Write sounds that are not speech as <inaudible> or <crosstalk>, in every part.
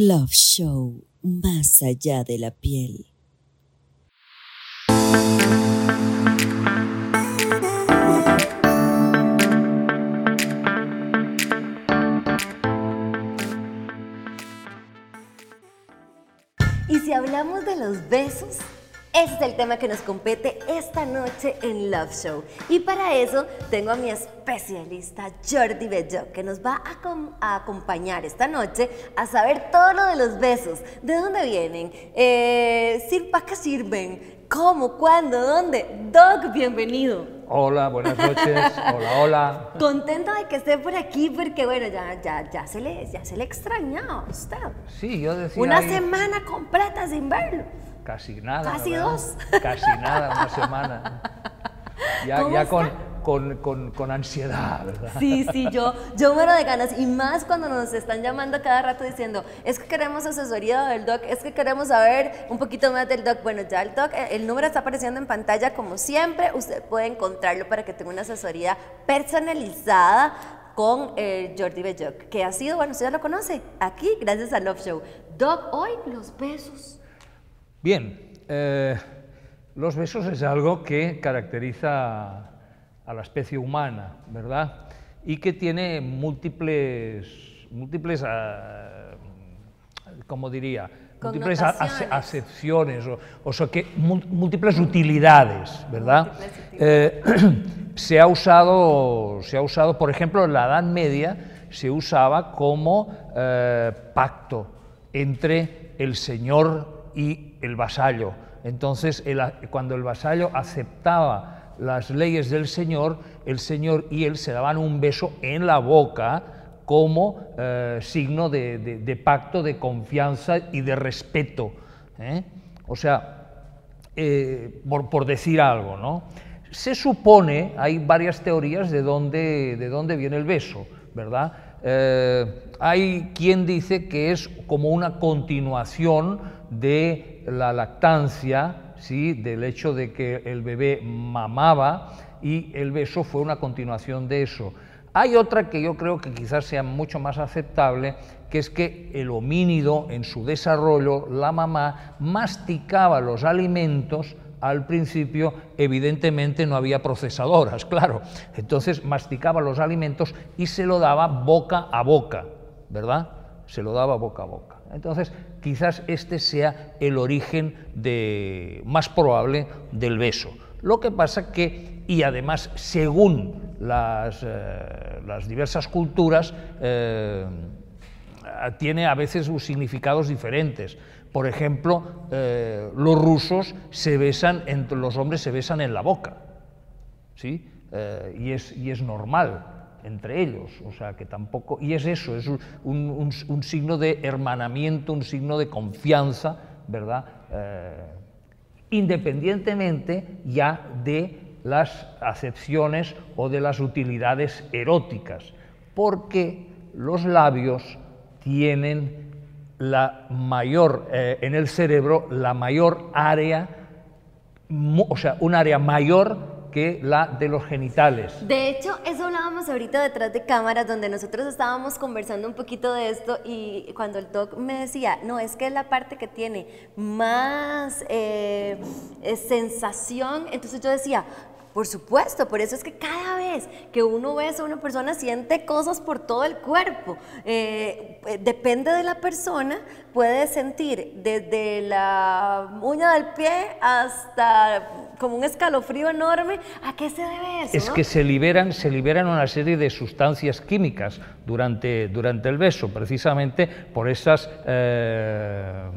Love Show, más allá de la piel. Y si hablamos de los besos, ese es el tema que nos compete esta noche en Love Show. Y para eso tengo a mi especialista Jordi Bello, que nos va a, acompañar esta noche a saber todo lo de los besos. ¿De dónde vienen? Eh, ¿Para qué sirven? ¿Cómo? ¿Cuándo? ¿Dónde? Doc, bienvenido. Hola, buenas noches. <laughs> hola, hola. Contento de que esté por aquí porque, bueno, ya, ya, ya, se, le, ya se le extrañaba a usted. Sí, yo decía. Una semana completa sin verlo. Casi nada. Casi dos. Casi nada, una semana. Ya, ya con, con, con, ansiedad, ¿verdad? Sí, sí, yo, yo muero de ganas. Y más cuando nos están llamando cada rato diciendo, es que queremos asesoría del doc, es que queremos saber un poquito más del doc. Bueno, ya el doc, el número está apareciendo en pantalla como siempre. Usted puede encontrarlo para que tenga una asesoría personalizada con eh, Jordi Belloc, que ha sido, bueno, usted ya lo conoce, aquí, gracias a Love Show. Doc, hoy los besos. Bien, eh, los besos es algo que caracteriza a la especie humana, ¿verdad? Y que tiene múltiples, múltiples, uh, ¿cómo diría? Múltiples acepciones, o, sea, que múltiples utilidades, ¿verdad? Eh, <clears throat> se, ha usado, se ha usado, por ejemplo, en la Edad Media se usaba como pacto entre el Señor y el vasallo. Entonces, cuando el vasallo aceptaba las leyes del Señor, el Señor y él se daban un beso en la boca como eh, signo de, pacto, de confianza y de respeto. ¿eh? O sea, eh, por, decir algo, ¿no? Se supone, hay varias teorías de dónde, de dónde viene el beso, ¿verdad? Hay quien dice que es como una continuación de la lactancia, ¿sí? del hecho de que el bebé mamaba y el beso fue una continuación de eso. Hay otra que yo creo que quizás sea mucho más aceptable, que es que el homínido en su desarrollo, la mamá, masticaba los alimentos al principio evidentemente no había procesadoras, <laughs> claro. Entonces masticaba los alimentos y se lo daba boca a boca, ¿verdad? Se lo daba boca a boca. Entonces, quizás este sea el origen más probable del beso. Lo que pasa que, y además, según las, eh, diversas culturas, eh, tiene a veces significados diferentes. Por ejemplo, eh, los rusos se besan, entre los hombres se besan en la boca, ¿sí? y, es, y es normal entre ellos, o sea que tampoco, y es eso, es un, signo de hermanamiento, un signo de confianza, ¿verdad? Eh, independientemente ya de las acepciones o de las utilidades eróticas, porque los labios tienen la mayor, eh, en el cerebro, la mayor área, o sea, un área mayor que la de los genitales. De hecho, eso hablábamos ahorita detrás de cámaras, donde nosotros estábamos conversando un poquito de esto y cuando el doc me decía, no, es que es la parte que tiene más eh, sensación, entonces yo decía, por supuesto, por eso es que cada vez que uno ve a una persona siente cosas por todo el cuerpo. Eh, depende de la persona, puede sentir desde la uña del pie hasta como un escalofrío enorme. ¿A qué se debe eso? Es que se liberan, se liberan una serie de sustancias químicas durante, durante el beso, precisamente por esas... Eh,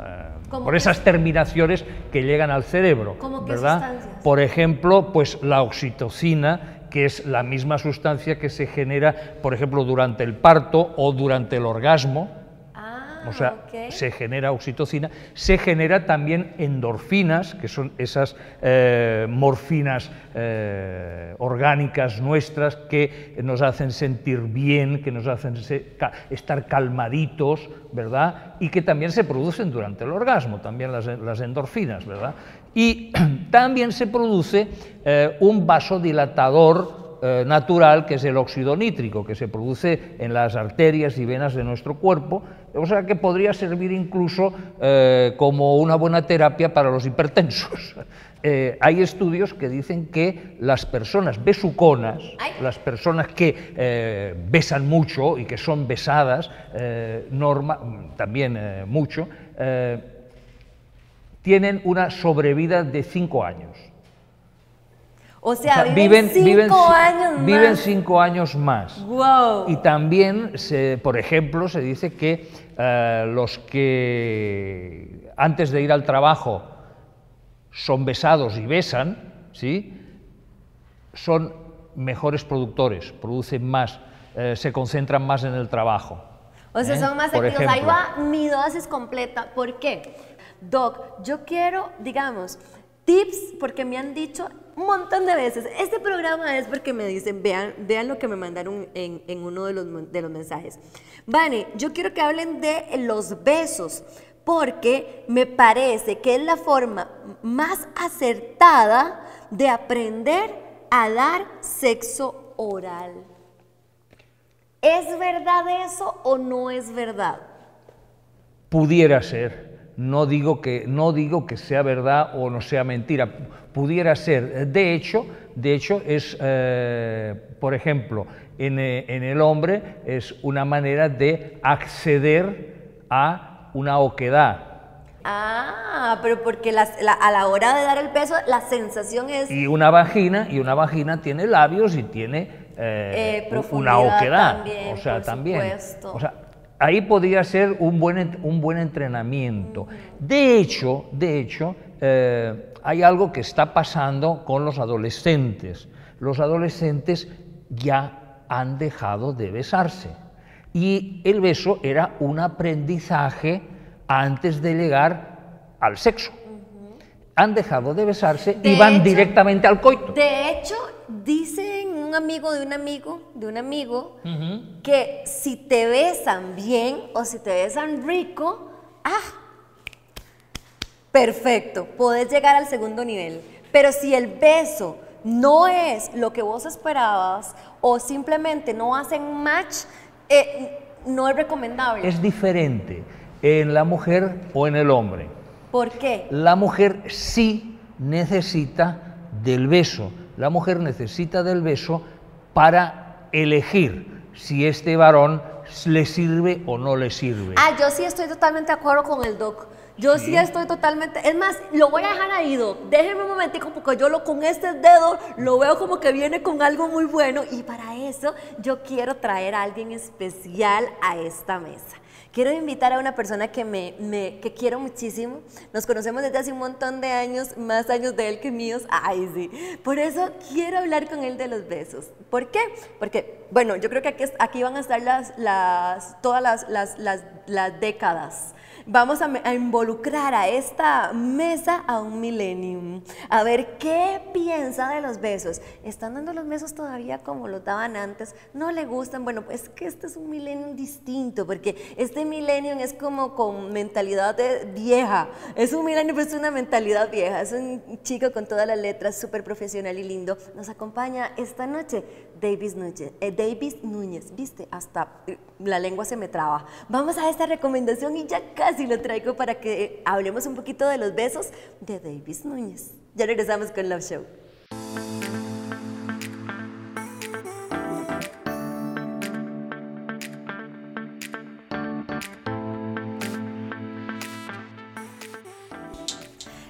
eh, por esas terminaciones que llegan al cerebro, ¿verdad? Por ejemplo, pues la oxitocina, que es la misma sustancia que se genera, por ejemplo, durante el parto o durante el orgasmo, o sea, se genera oxitocina, se genera también endorfinas, que son esas eh, morfinas eh, orgánicas nuestras que nos hacen sentir bien, que nos hacen estar calmaditos, ¿verdad? Y que también se producen durante el orgasmo, también las, endorfinas, ¿verdad? Y <clears throat> también se produce eh, un vasodilatador eh, natural que es el óxido nítrico, que se produce en las arterias y venas de nuestro cuerpo, o sea que podría servir incluso eh, como una buena terapia para los hipertensos. <laughs> Eh, hay estudios que dicen que las personas besuconas, las personas que besan mucho y que son besadas, norma, también mucho, tienen una sobrevida de cinco años. O sea, viven, cinco años más. Viven cinco años más. Wow. Y también, por ejemplo, se dice que eh, los que antes de ir al trabajo son besados y besan, ¿sí? son mejores productores, producen más, eh, se concentran más en el trabajo. O sea, ¿eh? son más activos. Ahí va mi dosis completa. ¿Por qué? Doc, yo quiero, digamos, tips, porque me han dicho un montón de veces, este programa es porque me dicen, vean, vean lo que me mandaron en, uno de los, de los mensajes. Vane, yo quiero que hablen de los besos, porque me parece que es la forma más acertada de aprender a dar sexo oral. ¿Es verdad eso o no es verdad? Pudiera ser. No digo, que, no digo que sea verdad o no sea mentira, pudiera ser. De hecho, de hecho es, eh, por ejemplo, en, eh, en, el hombre es una manera de acceder a una oquedad. Ah, pero porque a la hora de dar el peso la sensación es... Y una vagina, y una vagina tiene labios y tiene eh, una oquedad. También, o sea, también. O sea, ahí podría ser un buen, un buen entrenamiento. De hecho, de hecho eh, hay algo que está pasando con los adolescentes. Los adolescentes ya han dejado de besarse. Y el beso era un aprendizaje antes de llegar al sexo. Han dejado de besarse y van directamente al coito. De hecho, dicen un amigo de un amigo, de un amigo, que si te besan bien o si te besan rico, ah, perfecto, puedes llegar al segundo nivel. Pero si el beso no es lo que vos esperabas o simplemente no hacen match, eh, no es recomendable. Es diferente en la mujer o en el hombre. ¿Por qué? La mujer sí necesita del beso la mujer necesita del beso para elegir si este varón le sirve o no le sirve. Ah, yo sí estoy totalmente de acuerdo con el doc. Yo sí, estoy totalmente. Es más, lo voy a dejar ahí, doc. Déjenme un momentico porque yo lo con este dedo lo veo como que viene con algo muy bueno y para eso yo quiero traer a alguien especial a esta mesa. Quiero invitar a una persona que, me, me, que quiero muchísimo. Nos conocemos desde hace un montón de años, más años de él que míos. Ay, sí. Por eso quiero hablar con él de los besos. ¿Por qué? Porque, bueno, yo creo que aquí, aquí van a estar las, las, todas las, las, las, las décadas vamos a, involucrar a esta mesa a un millennium, a ver qué piensa de los besos. ¿Están dando los besos todavía como los daban antes? ¿No le gustan? Bueno, pues que este es un millennium distinto, porque este millennium es como con mentalidad vieja. Es un millennium, pero es una mentalidad vieja. Es un chico con todas las letras, súper profesional y lindo. Nos acompaña esta noche Davis Núñez, eh, Davis Núñez, viste, hasta eh, la lengua se me traba. Vamos a esta recomendación y ya casi lo traigo para que hablemos un poquito de los besos de Davis Núñez. Ya regresamos con Love Show.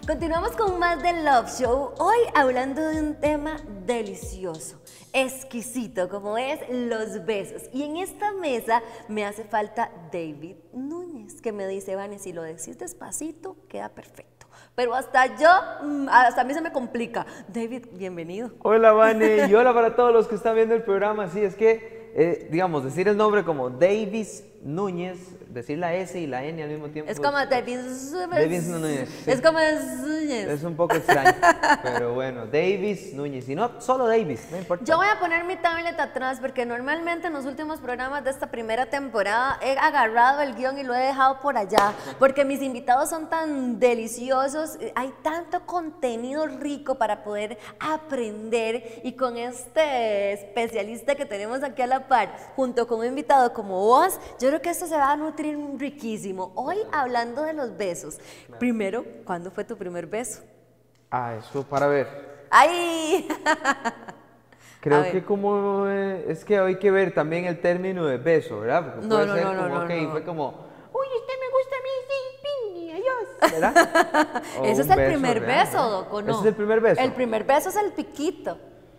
Continuamos con más de Love Show, hoy hablando de un tema delicioso exquisito como es los besos. Y en esta mesa me hace falta David Núñez, que me dice, Vane, si lo decís despacito, queda perfecto. Pero hasta yo, mm, hasta a mí se me complica. David, bienvenido. Hola, Vane, <laughs> y hola para todos los que están viendo el programa. Sí, es que, eh, digamos, decir el nombre como Davis Núñez, decir la S y la N al mismo tiempo. Es como Davis. Davis Núñez, sí. Es como Núñez. Es un poco extraño, pero bueno, Davis Núñez. Y no solo Davis, no importa. Yo voy a poner mi tablet atrás porque normalmente en los últimos programas de esta primera temporada he agarrado el guion y lo he dejado por allá porque mis invitados son tan deliciosos, hay tanto contenido rico para poder aprender y con este especialista que tenemos aquí a la par, junto con un invitado como vos, yo creo que esto se va a nutrir riquísimo. Hoy hablando de los besos. Primero, ¿cuándo fue tu primer beso? Ah, eso para ver. ¡Ay! <laughs> Creo ver. que como eh, es que hay que ver también el término de beso, ¿verdad? Porque No, puede no, ser no, no, como, no, ok, no. fue como, uy, usted me gusta a mí, sí, ping, adiós, ¿verdad? <laughs> O Ese es un el beso primer real, beso, ¿verdad? Doc, ¿o no? Ese es el primer beso. El primer beso es el piquito.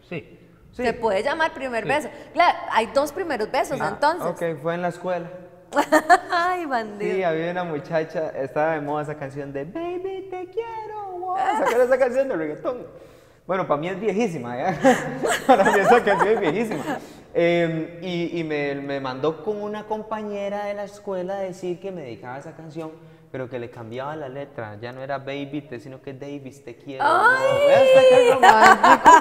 Sí. Sí. Se puede llamar primer Sí. beso. Claro, hay dos primeros besos, Ah, entonces. Ok, fue en la escuela. <laughs> Ay, bandido. Sí, había una muchacha, estaba de moda esa canción de Baby, te quiero. Wow, sacar esa canción de reggaetón. Bueno, para mí es viejísima, ¿ya? <laughs> para mí esa canción es viejísima. Eh, y y me, me mandó con una compañera de la escuela a decir que me dedicaba a esa canción, pero que le cambiaba la letra. Ya no era Baby, te, sino que Davis, te quiero. ¡Ay! Romántico.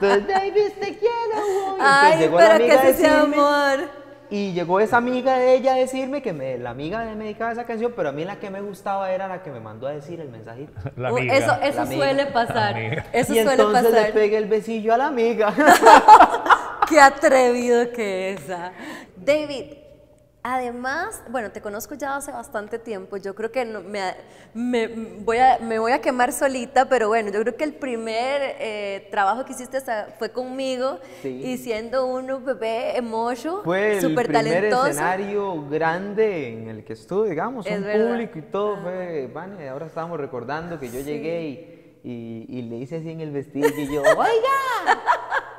Entonces, Davis, te quiero. wow. Ay, llegó la pero que amiga a ese sea amor. Y llegó esa amiga de ella a decirme que me, la amiga de me dedicaba a esa canción, pero a mí la que me gustaba era la que me mandó a decir el mensajito. <laughs> La Uh, amiga. Eso, eso La amiga. suele pasar. Eso y suele entonces pasar. le pegué el besillo a la amiga. <laughs> Qué atrevido que es. ah. David, además, bueno, te conozco ya hace bastante tiempo. Yo creo que no- me, me- voy a, me voy a quemar solita, pero bueno, yo creo que el primer eh, trabajo que hiciste fue conmigo Sí. y siendo un bebé emojo, Fue el súper primer talentoso. escenario grande en el que estuve, digamos, Es un verdad. público y todo. Fue, Vane, ahora estábamos recordando que yo llegué y, y, y le hice así en el vestido y yo, oiga,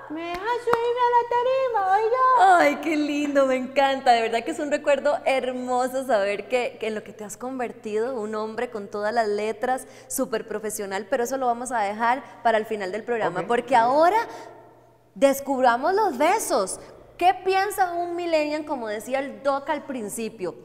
me deja subirme a la tarima, oiga. Ay, qué lindo, me encanta. De verdad que es un recuerdo hermoso saber que, que en lo que te has convertido, un hombre con todas las letras, súper profesional, pero eso lo vamos a dejar para el final del programa, porque ahora descubramos los besos. ¿Qué piensa un millennial, como decía el doc al principio?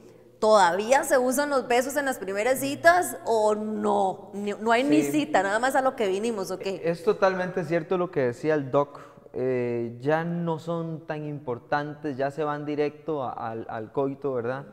¿Todavía se usan los besos en las primeras citas o no? No hay ni cita, nada más a lo que vinimos, ¿ok? Es totalmente cierto lo que decía el doc. Eh, ya no son tan importantes, ya se van directo a- al, coito, ¿verdad?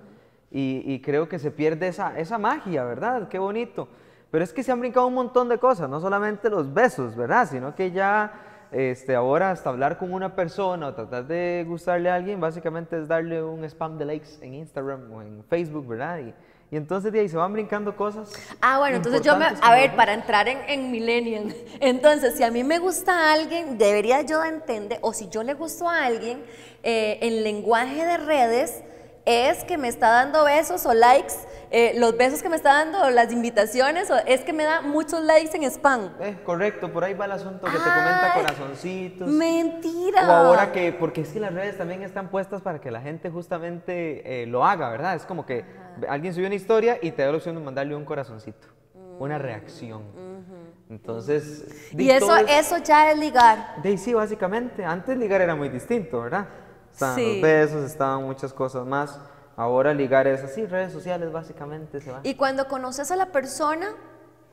Y, y creo que se pierde esa, esa magia, ¿verdad? Qué bonito. Pero es que se han brincado un montón de cosas, no solamente los besos, ¿verdad? Sino que ya este, ahora hasta hablar con una persona o tratar de gustarle a alguien, básicamente es darle un spam de likes en Instagram o en Facebook, ¿verdad? Y, y entonces de ahí se van brincando cosas. Ah, bueno, entonces yo me, a ver, para entrar en, en Millennium, <laughs> entonces si a mí me gusta alguien, debería yo de entender, o si yo le gusto a alguien, eh, el lenguaje de redes es que me está dando besos o likes, eh, los besos que me está dando, o las invitaciones, o es que me da muchos likes en spam. Eh, correcto, por ahí va el asunto que te comenta corazoncitos. Mentira. O ahora que, porque es que las redes también están puestas para que la gente justamente eh, lo haga, ¿verdad? Es como que alguien subió una historia y te da la opción de mandarle un corazoncito, una reacción. Entonces, Y eso, es- eso ya es ligar. de, sí, básicamente. Antes ligar era muy distinto, ¿verdad? Estaban Sí. los besos, estaban muchas cosas más. Ahora ligar es así, redes sociales básicamente se va. Y cuando conoces a la persona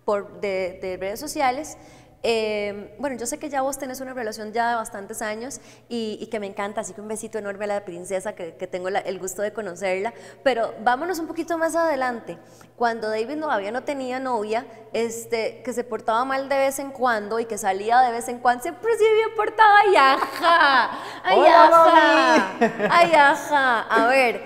por, de, de redes sociales, eh, bueno, yo sé que ya vos tenés una relación ya de bastantes años y, y que me encanta, así que un besito enorme a la princesa, que, que tengo la- el gusto de conocerla, pero vámonos un poquito más adelante. Cuando David todavía no tenía novia, este, que se portaba mal de vez en cuando y que salía de vez en cuando, siempre se bien portado, ay, ajá, ay, ajá, ay, ajá. A ver,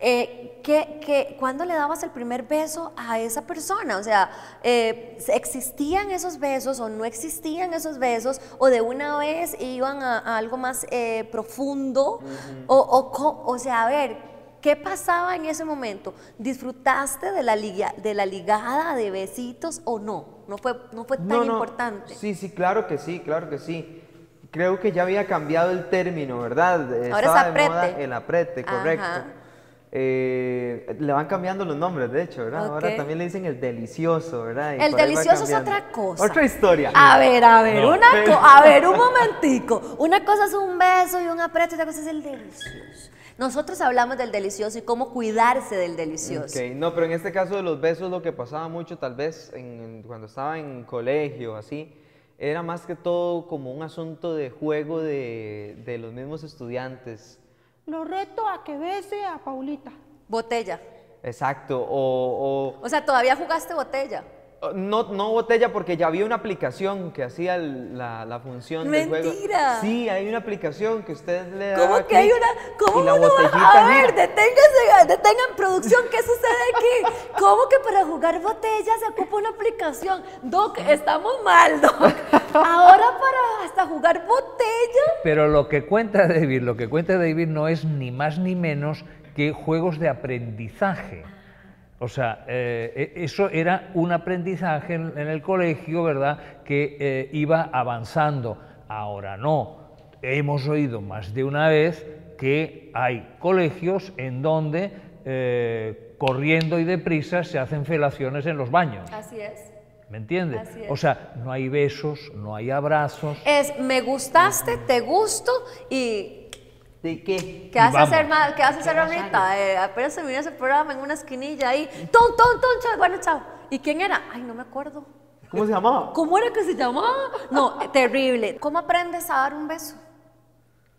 eh, ¿qué, qué, cuándo le dabas el primer beso a esa persona? O sea, eh, ¿existían esos besos o no existían esos besos? ¿O de una vez iban a, a algo más eh, profundo? o, o, co- o sea, a ver, ¿qué pasaba en ese momento? ¿Disfrutaste de la, liga- de la ligada de besitos o no? No fue, no fue tan No, no, importante. Sí, sí, claro que sí, claro que sí. Creo que ya había cambiado el término, ¿verdad? Ahora Estaba es de moda aprete. el aprete, correcto. Ajá. Eh, le van cambiando los nombres, de hecho, ¿verdad? Ok. Ahora también le dicen el delicioso, ¿verdad? Y El delicioso es otra cosa. Otra historia. A ver, a ver, No. una co- a ver, un momentico. Una cosa es un beso y un apreto y otra cosa es el delicioso. Nosotros hablamos del delicioso y cómo cuidarse del delicioso. Ok, no, pero en este caso de los besos lo que pasaba mucho tal vez en- en- cuando estaba en colegio así, era más que todo como un asunto de juego de, de los mismos estudiantes. Lo reto a que bese a Paulita. Botella. Exacto, o, O sea, todavía jugaste botella. o- no, no botella porque ya había una aplicación que hacía la, la función del juego. Mentira. Sí, hay una aplicación que usted le da ¿Cómo que hay una.? ¿Cómo uno va- A ver, gira. deténgase, detengan producción, ¿qué sucede aquí? ¿Cómo que para jugar botella se ocupa una aplicación? Doc, estamos mal, Doc. <laughs> Ahora para hasta jugar botella. Pero lo que cuenta David, lo que cuenta David no es ni más ni menos que juegos de aprendizaje. O sea, eh, e- eso era un aprendizaje en, en el colegio, ¿verdad? Que eh, iba avanzando. Ahora no. Hemos oído más de una vez que hay colegios en donde eh, corriendo y deprisa se hacen felaciones en los baños. Así es. ¿Me entiendes? O sea, no hay besos, no hay abrazos. Es me gustaste, te gusto y. ¿De qué? ¿Qué vas a hacer, ¿Qué vas a hacer ahorita? Eh, apenas terminé ese programa en una esquinilla ahí. ¡Ton, ton, ton! chao, Bueno, chao. ¿Y quién era? Ay, no me acuerdo. ¿Cómo se llamaba? ¿Cómo era que se llamaba? No, eh, terrible. ¿Cómo aprendes a dar un beso?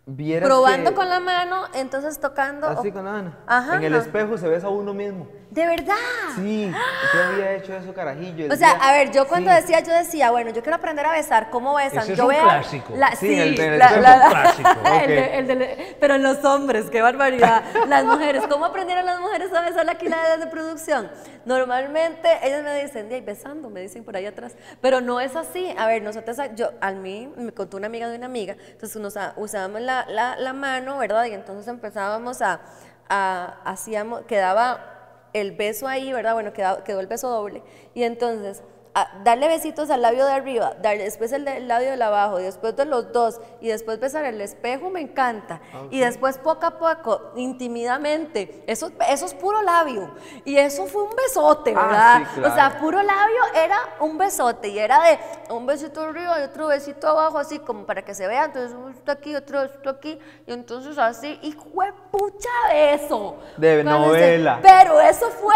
Vieras Probando que- con la mano, entonces tocando. Así o- con la mano. Ajá, En el no. espejo se besa a uno mismo. ¿De verdad? Sí, yo había hecho eso, carajillo. O sea, día- a ver, yo cuando Sí. decía, yo decía, bueno, yo quiero aprender a besar, ¿cómo besan? Ese es yo un clásico. la- Sí, sí, el del la- la- la- <laughs> clásico, el de- el de- pero en los hombres, qué barbaridad. Las mujeres, ¿cómo aprendieron las mujeres a besar aquí la de producción? Normalmente ellas me dicen, "Di, besando, me dicen por ahí atrás. Pero no es así. A ver, nosotros, yo, a mí me contó una amiga de una amiga, entonces nos usábamos la, la- la mano, ¿verdad? Y entonces empezábamos a, a- hacíamos, quedaba el beso ahí, ¿verdad? Bueno, quedó, quedó el beso doble. Y entonces, a- darle besitos al labio de arriba, darle después el, labio de abajo, después de los dos, y después besar el espejo, me encanta. Y después poco a poco, intimidamente, eso, eso es puro labio. Y eso fue un besote, Ah, ¿verdad? sí, claro. O sea, puro labio era un besote, y era de un besito arriba y otro besito abajo, así como para que se vea. Entonces, un besito aquí, otro besito aquí, y entonces así, y fue pucha beso. De novela. pero eso fue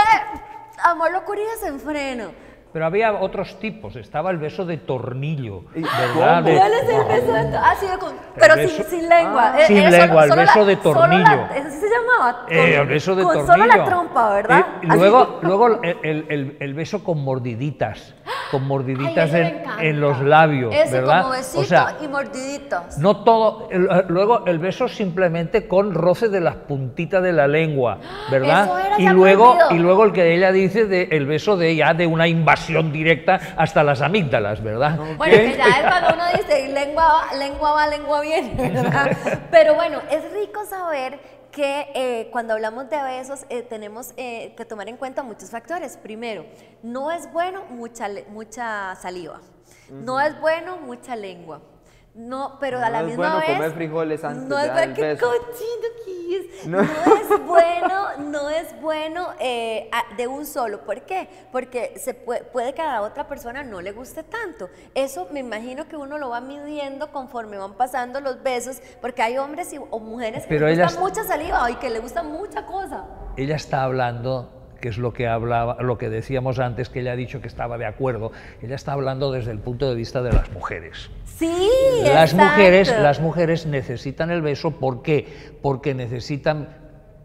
amor, locura y desenfreno. Pero había otros tipos, estaba el beso de tornillo, ¿Y ¿verdad? De- ¿Cuál es el beso de to- Ah, sí, con- pero beso- sin, sin lengua. Ah, Eh, sin era lengua, el beso la- de solo tornillo. la- ¿Eso sí se llamaba? Eh, Con- el beso de con tornillo. solo la trompa, ¿verdad? Eh, luego luego el, el- el- el beso con mordiditas, con mordiditas Ay, en, en los labios, Ese ¿verdad? como besito o sea, y mordiditas. no todo, el- eh, luego el beso simplemente con roce de las puntitas de la lengua, ¿verdad? Eso era y luego y luego el que ella dice de el beso de ya de una invasión directa hasta las amígdalas, ¿verdad? Bueno, que ya es cuando uno dice lengua va, lengua va, lengua viene, ¿verdad? <laughs> Pero bueno, es rico saber que eh, cuando hablamos de besos eh, tenemos eh, que tomar en cuenta muchos factores. Primero, no es bueno mucha, mucha saliva, no es bueno mucha lengua. No, pero a No la es misma bueno vez. comer frijoles antes no es bueno, qué cochino que es. No. No. es <laughs> bueno, no es bueno eh, de un solo. ¿Por qué? Porque se puede, puede que a la otra persona no le guste tanto. Eso me imagino que uno lo va midiendo conforme van pasando los besos, porque hay hombres y, o mujeres que Pero les gusta es- mucha saliva y que le gusta mucha cosa. ella está hablando que es lo que hablaba, lo que decíamos antes, que ella ha dicho que estaba de acuerdo. Ella está hablando desde el punto de vista de las mujeres. Sí, Las exacto. mujeres, las mujeres necesitan el beso, ¿por qué? Porque necesitan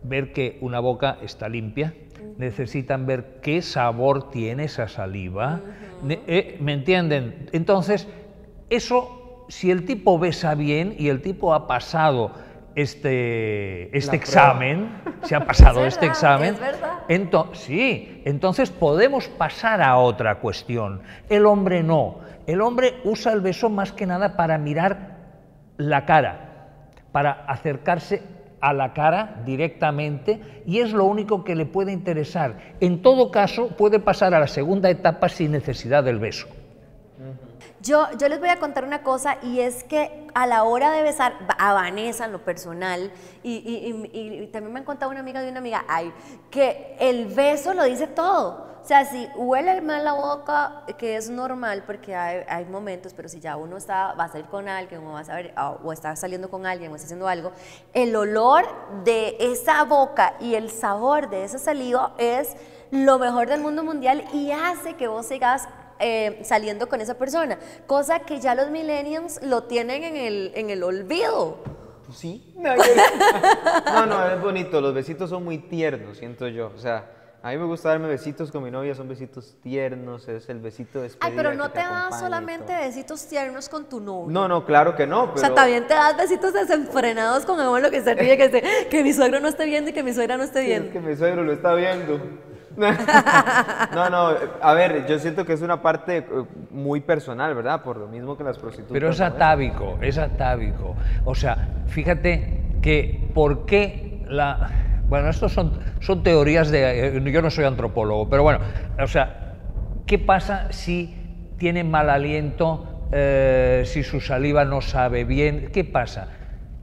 ver que una boca está limpia, necesitan ver qué sabor tiene esa saliva, eh, ¿me entienden? Entonces, eso, si el tipo besa bien y el tipo ha pasado este, este examen, se ha pasado <laughs> Es este verdad, examen, es verdad. ento- sí, entonces podemos pasar a otra cuestión. El hombre no. El hombre usa el beso más que nada para mirar la cara, para acercarse a la cara directamente y es lo único que le puede interesar. En todo caso, puede pasar a la segunda etapa sin necesidad del beso. Yo, yo les voy a contar una cosa y es que a la hora de besar a Vanessa en lo personal, y, también me han contado una amiga de una amiga, ay, que el beso lo dice todo. O sea, si huele mal la boca, que es normal porque hay, momentos, pero si ya uno está, va a salir con alguien o, va a está saliendo con alguien o está haciendo algo, el olor de esa boca y el sabor de esa saliva es lo mejor del mundo mundial y hace que vos sigas eh, saliendo con esa persona, cosa que ya los millennials lo tienen en el, en el olvido. Pues sí. <laughs> No, no, es bonito. Los besitos son muy tiernos, siento yo. O sea, a mí me gusta darme besitos con mi novia, son besitos tiernos, es el besito de Ay, pero que no te das acompaña y solamente besitos tiernos con tu novio. No, no, claro que no, O sea, también te das besitos desenfrenados con el abuelo que se ríe, que, se- que mi suegro no esté viendo y que mi suegra no esté Sí, es viendo. que mi suegro lo está viendo. <laughs> no, no, a ver, yo siento que es una parte eh, muy personal, ¿verdad? Por lo mismo que las prostitutas. Pero es atávico, es atávico. O sea, fíjate que por qué la... Bueno, estos son, son teorías de... eh, Yo no soy antropólogo, pero bueno, o sea, ¿qué pasa si tiene mal aliento, eh, si su saliva no sabe bien? ¿Qué pasa?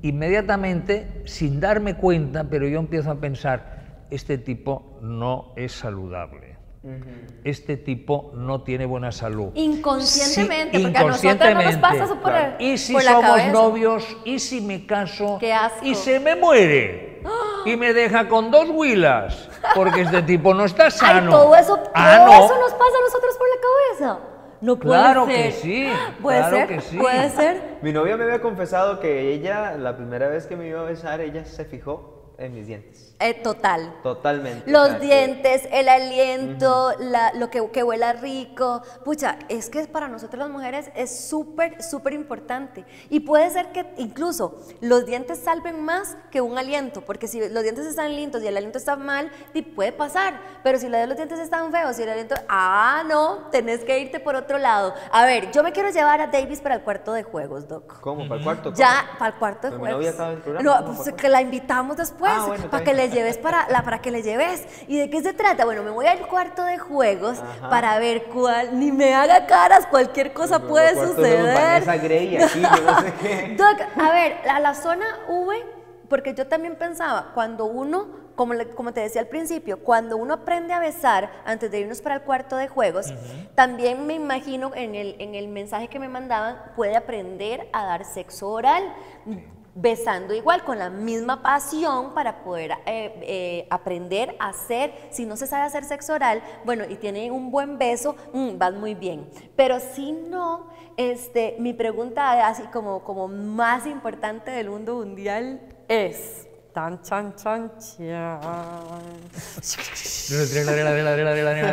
Inmediatamente, sin darme cuenta, pero yo empiezo a pensar, este tipo no es saludable. Este tipo no tiene buena salud. Inconscientemente, Sí, porque a nosotros no nos pasa eso por, claro. el- Y si por la somos cabeza. novios, y si me caso, Qué asco. y se me muere, <gasps> y me deja con dos huilas, porque este tipo no está Ay, sano. todo eso, todo Ah, no. eso nos pasa a nosotros por la cabeza. No puede Claro ser. que sí, <gasps> Puede claro ser, que sí. puede ser. Mi novia me había confesado que ella, la primera vez que me iba a besar, ella se fijó en mis dientes. Eh, total. Totalmente. Los dientes, el aliento, la- lo que, que huela rico. Pucha, es que para nosotras las mujeres es súper, súper importante. Y puede ser que incluso los dientes salven más que un aliento, porque si los dientes están lindos y el aliento está mal, puede pasar. Pero si la de los dientes están feos y el aliento, ah, no, tenés que irte por otro lado. A ver, yo me quiero llevar a Davis para el cuarto de juegos, Doc. ¿Cómo? ¿Para el cuarto? Ya, para el cuarto de Pero mi juegos. novia estaba en el programa, No, ¿cómo pues que la invitamos después, Ah, bueno, para que bien. Le lleves para, la, para que le lleves. ¿Y de qué se trata? Bueno, me voy al cuarto de juegos Ajá. para ver cuál, ni me haga caras, cualquier cosa puede suceder. Grey aquí, yo no sé qué. <laughs> Doc, a ver, a la zona V, porque yo también pensaba, cuando uno, como, le- como te decía al principio, cuando uno aprende a besar antes de irnos para el cuarto de juegos, también me imagino en el, en el mensaje que me mandaban, puede aprender a dar sexo oral. Besando igual, con la misma pasión para poder eh, eh, aprender a hacer. Si no se sabe hacer sexo oral, bueno, y tiene un buen beso, mm, vas muy bien. Pero si no, este, mi pregunta así como, como más importante del mundo mundial es... Tan, chan, chan, chan.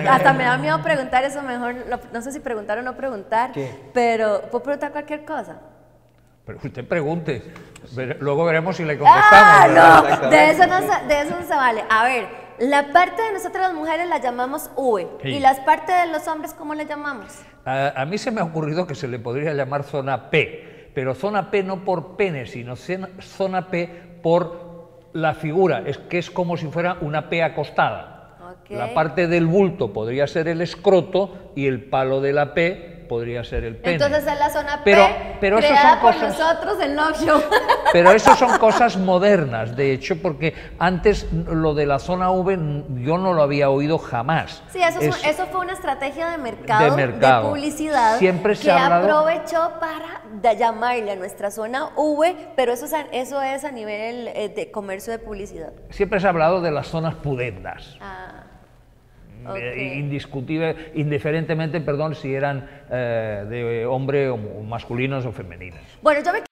Hasta me da miedo preguntar eso mejor, no sé si preguntar o no preguntar, ¿Qué? pero puedo preguntar cualquier cosa. Pero usted pregunte, luego veremos si le Ah, contestamos. ¿verdad? no, de eso no, se, de eso no se vale. A ver, la parte de nosotras las mujeres la llamamos V Sí. y las partes de los hombres, ¿cómo le llamamos? A, a mí se me ha ocurrido que se le podría llamar zona P, pero zona P no por pene, sino zona P por la figura, es que es como si fuera una P acostada. La parte del bulto podría ser el escroto y el palo de la P podría ser el pene. Entonces es la zona Pero- P pero eso creada son por cosas- nosotros en Love Show. Pero eso son cosas modernas, de hecho, porque antes lo de la zona V yo no lo había oído jamás. Sí, eso, Es- fue, eso fue una estrategia de mercado, De mercado. publicidad, Siempre se que ha hablado- aprovechó para llamarle a nuestra zona V, pero eso es a, eso es a nivel eh, de comercio de publicidad. Siempre se ha hablado de las zonas pudendas. Ah, Indiscutible, indiferentemente, perdón, si eran eh, de hombre o masculinos o femeninas. Bueno, yo me